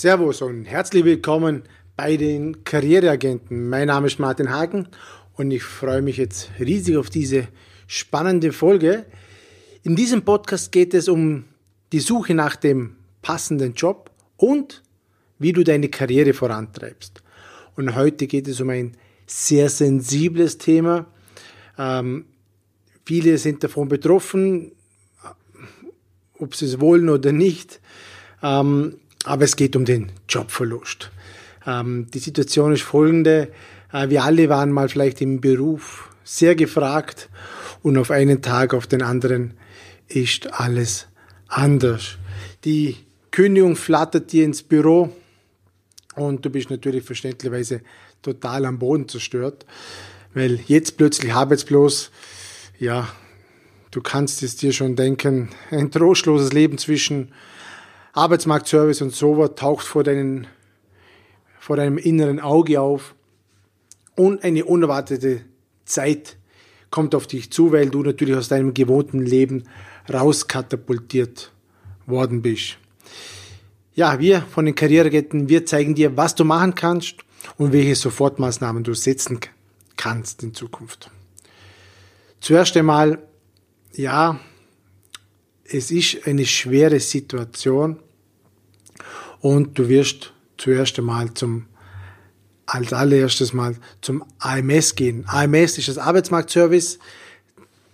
Servus und herzlich willkommen bei den Karriereagenten. Mein Name ist Martin Hagen und ich freue mich jetzt riesig auf diese spannende Folge. In diesem Podcast geht es um die Suche nach dem passenden Job und wie du deine Karriere vorantreibst. Und heute geht es um ein sehr sensibles Thema. Ähm, viele sind davon betroffen, ob sie es wollen oder nicht. Ähm, aber es geht um den Jobverlust. Ähm, die Situation ist folgende. Äh, wir alle waren mal vielleicht im Beruf sehr gefragt und auf einen Tag auf den anderen ist alles anders. Die Kündigung flattert dir ins Büro und du bist natürlich verständlicherweise total am Boden zerstört, weil jetzt plötzlich arbeitslos, ja, du kannst es dir schon denken, ein trostloses Leben zwischen Arbeitsmarktservice und sowas taucht vor, deinen, vor deinem inneren Auge auf und eine unerwartete Zeit kommt auf dich zu, weil du natürlich aus deinem gewohnten Leben rauskatapultiert worden bist. Ja, wir von den Karriereketten, wir zeigen dir, was du machen kannst und welche Sofortmaßnahmen du setzen kannst in Zukunft. Zuerst einmal, ja, es ist eine schwere Situation und du wirst zuerst einmal zum als allererstes mal zum AMS gehen. AMS ist das Arbeitsmarktservice.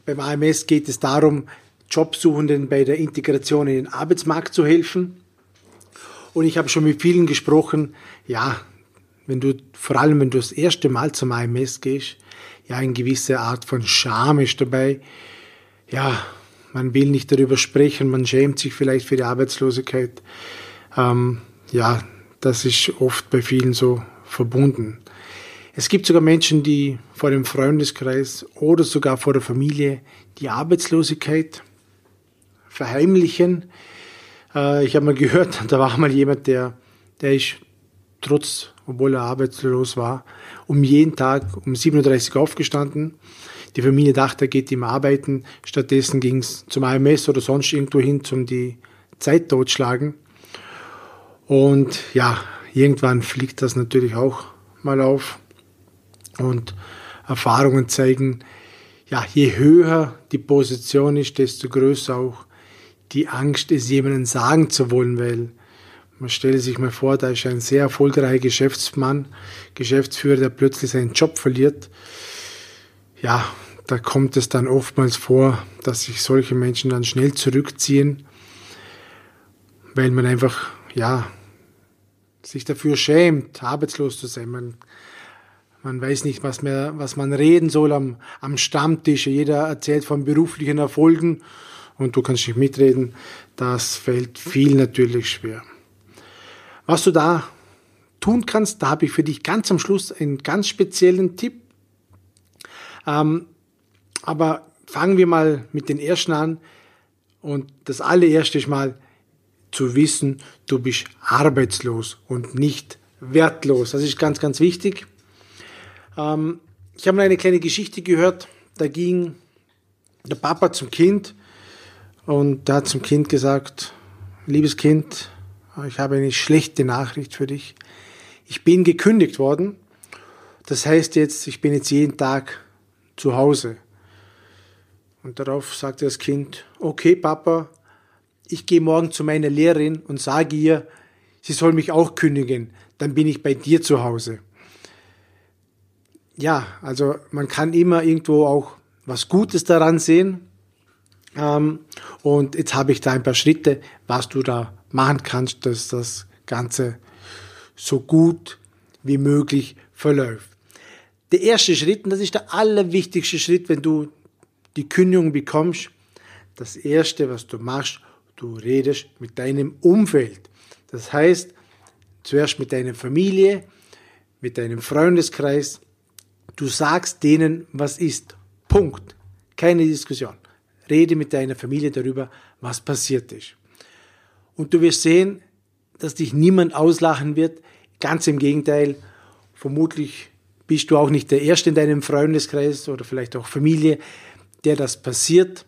Beim AMS geht es darum, Jobsuchenden bei der Integration in den Arbeitsmarkt zu helfen. Und ich habe schon mit vielen gesprochen, ja, wenn du, vor allem wenn du das erste Mal zum AMS gehst, ja, eine gewisse Art von Scham ist dabei. Ja, man will nicht darüber sprechen, man schämt sich vielleicht für die Arbeitslosigkeit. Ähm, ja, das ist oft bei vielen so verbunden. Es gibt sogar Menschen, die vor dem Freundeskreis oder sogar vor der Familie die Arbeitslosigkeit verheimlichen. Äh, ich habe mal gehört, da war mal jemand, der, der ist trotz, obwohl er arbeitslos war, um jeden Tag um 37 Uhr aufgestanden. Die Familie dachte, er geht ihm arbeiten. Stattdessen ging es zum AMS oder sonst irgendwo hin, zum die Zeit totschlagen. Und ja, irgendwann fliegt das natürlich auch mal auf. Und Erfahrungen zeigen, ja, je höher die Position ist, desto größer auch die Angst, es jemandem sagen zu wollen, weil man stelle sich mal vor, da ist ein sehr erfolgreicher Geschäftsmann, Geschäftsführer, der plötzlich seinen Job verliert. Ja, da kommt es dann oftmals vor, dass sich solche Menschen dann schnell zurückziehen, weil man einfach, ja, sich dafür schämt, arbeitslos zu sein. Man, man weiß nicht, was, mehr, was man reden soll am, am Stammtisch. Jeder erzählt von beruflichen Erfolgen und du kannst nicht mitreden. Das fällt viel natürlich schwer. Was du da tun kannst, da habe ich für dich ganz am Schluss einen ganz speziellen Tipp. Ähm, aber fangen wir mal mit den ersten an. Und das allererste ist mal, zu wissen, du bist arbeitslos und nicht wertlos. Das ist ganz, ganz wichtig. Ähm, ich habe mal eine kleine Geschichte gehört, da ging der Papa zum Kind und der hat zum Kind gesagt, liebes Kind, ich habe eine schlechte Nachricht für dich. Ich bin gekündigt worden. Das heißt jetzt, ich bin jetzt jeden Tag zu Hause. Und darauf sagte das Kind, okay Papa, ich gehe morgen zu meiner Lehrerin und sage ihr, sie soll mich auch kündigen, dann bin ich bei dir zu Hause. Ja, also man kann immer irgendwo auch was Gutes daran sehen. Ähm, und jetzt habe ich da ein paar Schritte, was du da machen kannst, dass das Ganze so gut wie möglich verläuft. Der erste Schritt, und das ist der allerwichtigste Schritt, wenn du die Kündigung bekommst, das erste, was du machst, du redest mit deinem Umfeld. Das heißt, zuerst mit deiner Familie, mit deinem Freundeskreis. Du sagst denen, was ist. Punkt. Keine Diskussion. Rede mit deiner Familie darüber, was passiert ist. Und du wirst sehen, dass dich niemand auslachen wird. Ganz im Gegenteil. Vermutlich bist du auch nicht der Erste in deinem Freundeskreis oder vielleicht auch Familie, der das passiert.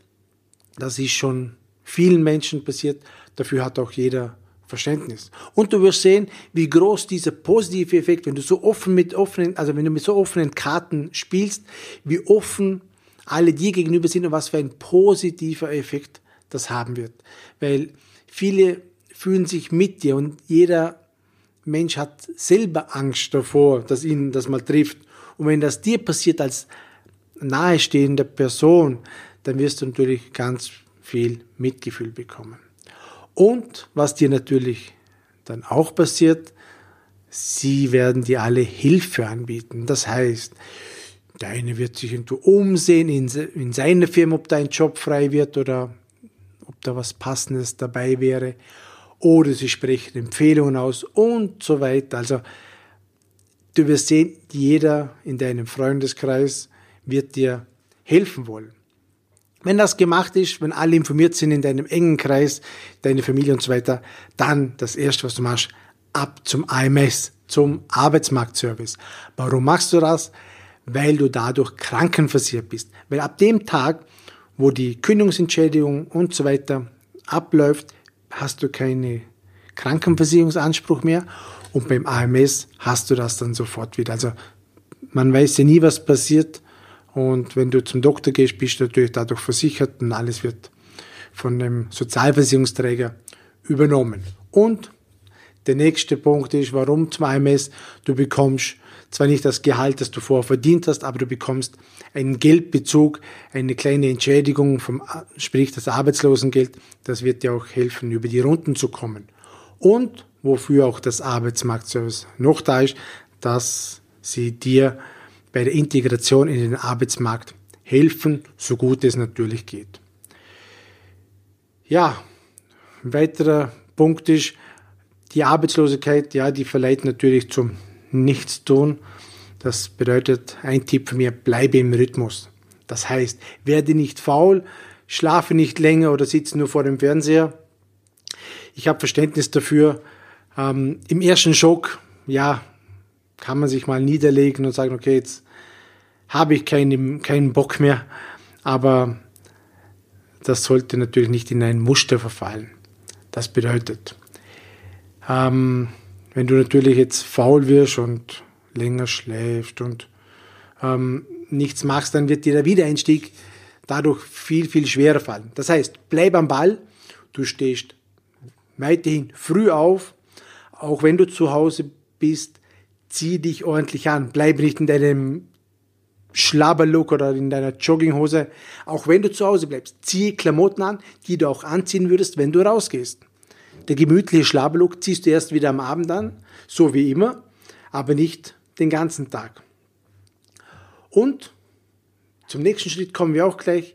Das ist schon vielen Menschen passiert. Dafür hat auch jeder Verständnis. Und du wirst sehen, wie groß dieser positive Effekt, wenn du so offen mit offenen, also wenn du mit so offenen Karten spielst, wie offen alle dir gegenüber sind und was für ein positiver Effekt das haben wird. Weil viele fühlen sich mit dir und jeder Mensch hat selber Angst davor, dass ihn das mal trifft. Und wenn das dir passiert als nahestehende Person, dann wirst du natürlich ganz viel Mitgefühl bekommen. Und was dir natürlich dann auch passiert, sie werden dir alle Hilfe anbieten. Das heißt, der eine wird sich irgendwo umsehen in, in seiner Firma, ob da ein Job frei wird oder ob da was Passendes dabei wäre. Oder sie sprechen Empfehlungen aus und so weiter. Also du wirst sehen, jeder in deinem Freundeskreis wird dir helfen wollen. Wenn das gemacht ist, wenn alle informiert sind in deinem engen Kreis, deine Familie und so weiter, dann das erste, was du machst, ab zum AMS, zum Arbeitsmarktservice. Warum machst du das? Weil du dadurch krankenversichert bist. Weil ab dem Tag, wo die Kündigungsentschädigung und so weiter abläuft, hast du keine Krankenversicherungsanspruch mehr und beim AMS hast du das dann sofort wieder. Also man weiß ja nie, was passiert und wenn du zum Doktor gehst, bist du natürlich dadurch versichert und alles wird von dem Sozialversicherungsträger übernommen. Und der nächste Punkt ist, warum zum AMS? Du bekommst zwar nicht das Gehalt, das du vorher verdient hast, aber du bekommst einen Geldbezug, eine kleine Entschädigung vom, sprich das Arbeitslosengeld. Das wird dir auch helfen, über die Runden zu kommen. Und wofür auch das Arbeitsmarktservice noch da ist, dass sie dir bei der Integration in den Arbeitsmarkt helfen, so gut es natürlich geht. Ja, ein weiterer Punkt ist, die Arbeitslosigkeit, ja, die verleiht natürlich zum Nichtstun. Das bedeutet, ein Tipp von mir, bleibe im Rhythmus. Das heißt, werde nicht faul, schlafe nicht länger oder sitze nur vor dem Fernseher. Ich habe Verständnis dafür. Ähm, Im ersten Schock, ja, kann man sich mal niederlegen und sagen, okay, jetzt habe ich keinen, keinen Bock mehr. Aber das sollte natürlich nicht in ein Muster verfallen. Das bedeutet, ähm, wenn du natürlich jetzt faul wirst und länger schläfst und ähm, nichts machst, dann wird dir der Wiedereinstieg dadurch viel, viel schwerer fallen. Das heißt, bleib am Ball, du stehst weiterhin früh auf, auch wenn du zu Hause bist, zieh dich ordentlich an. Bleib nicht in deinem Schlabberlook oder in deiner Jogginghose. Auch wenn du zu Hause bleibst, zieh Klamotten an, die du auch anziehen würdest, wenn du rausgehst. Der gemütliche Schlabberlook ziehst du erst wieder am Abend an, so wie immer, aber nicht den ganzen Tag. Und zum nächsten Schritt kommen wir auch gleich.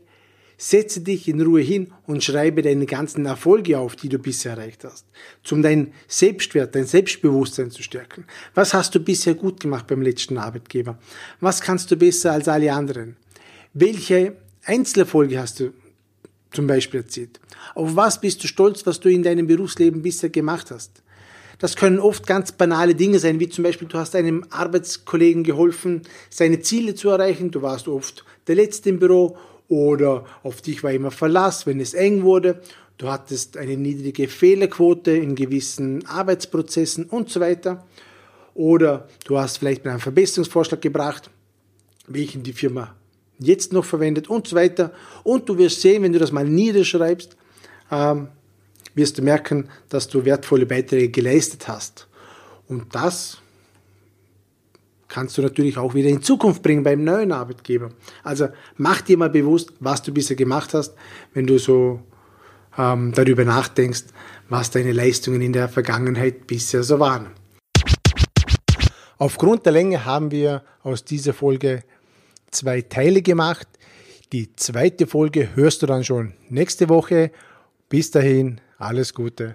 Setze dich in Ruhe hin und schreibe deine ganzen Erfolge auf, die du bisher erreicht hast, um dein Selbstwert, dein Selbstbewusstsein zu stärken. Was hast du bisher gut gemacht beim letzten Arbeitgeber? Was kannst du besser als alle anderen? Welche Einzelerfolge hast du zum Beispiel erzielt? Auf was bist du stolz, was du in deinem Berufsleben bisher gemacht hast? Das können oft ganz banale Dinge sein, wie zum Beispiel, du hast einem Arbeitskollegen geholfen, seine Ziele zu erreichen. Du warst oft der Letzte im Büro oder auf dich war immer Verlass, wenn es eng wurde. Du hattest eine niedrige Fehlerquote in gewissen Arbeitsprozessen und so weiter. Oder du hast vielleicht einen Verbesserungsvorschlag gebracht, welchen die Firma jetzt noch verwendet und so weiter. Und du wirst sehen, wenn du das mal niederschreibst, ähm, wirst du merken, dass du wertvolle Beiträge geleistet hast. Und das kannst du natürlich auch wieder in Zukunft bringen beim neuen Arbeitgeber. Also mach dir mal bewusst, was du bisher gemacht hast, wenn du so ähm, darüber nachdenkst, was deine Leistungen in der Vergangenheit bisher so waren. Aufgrund der Länge haben wir aus dieser Folge zwei Teile gemacht. Die zweite Folge hörst du dann schon nächste Woche. Bis dahin, alles Gute.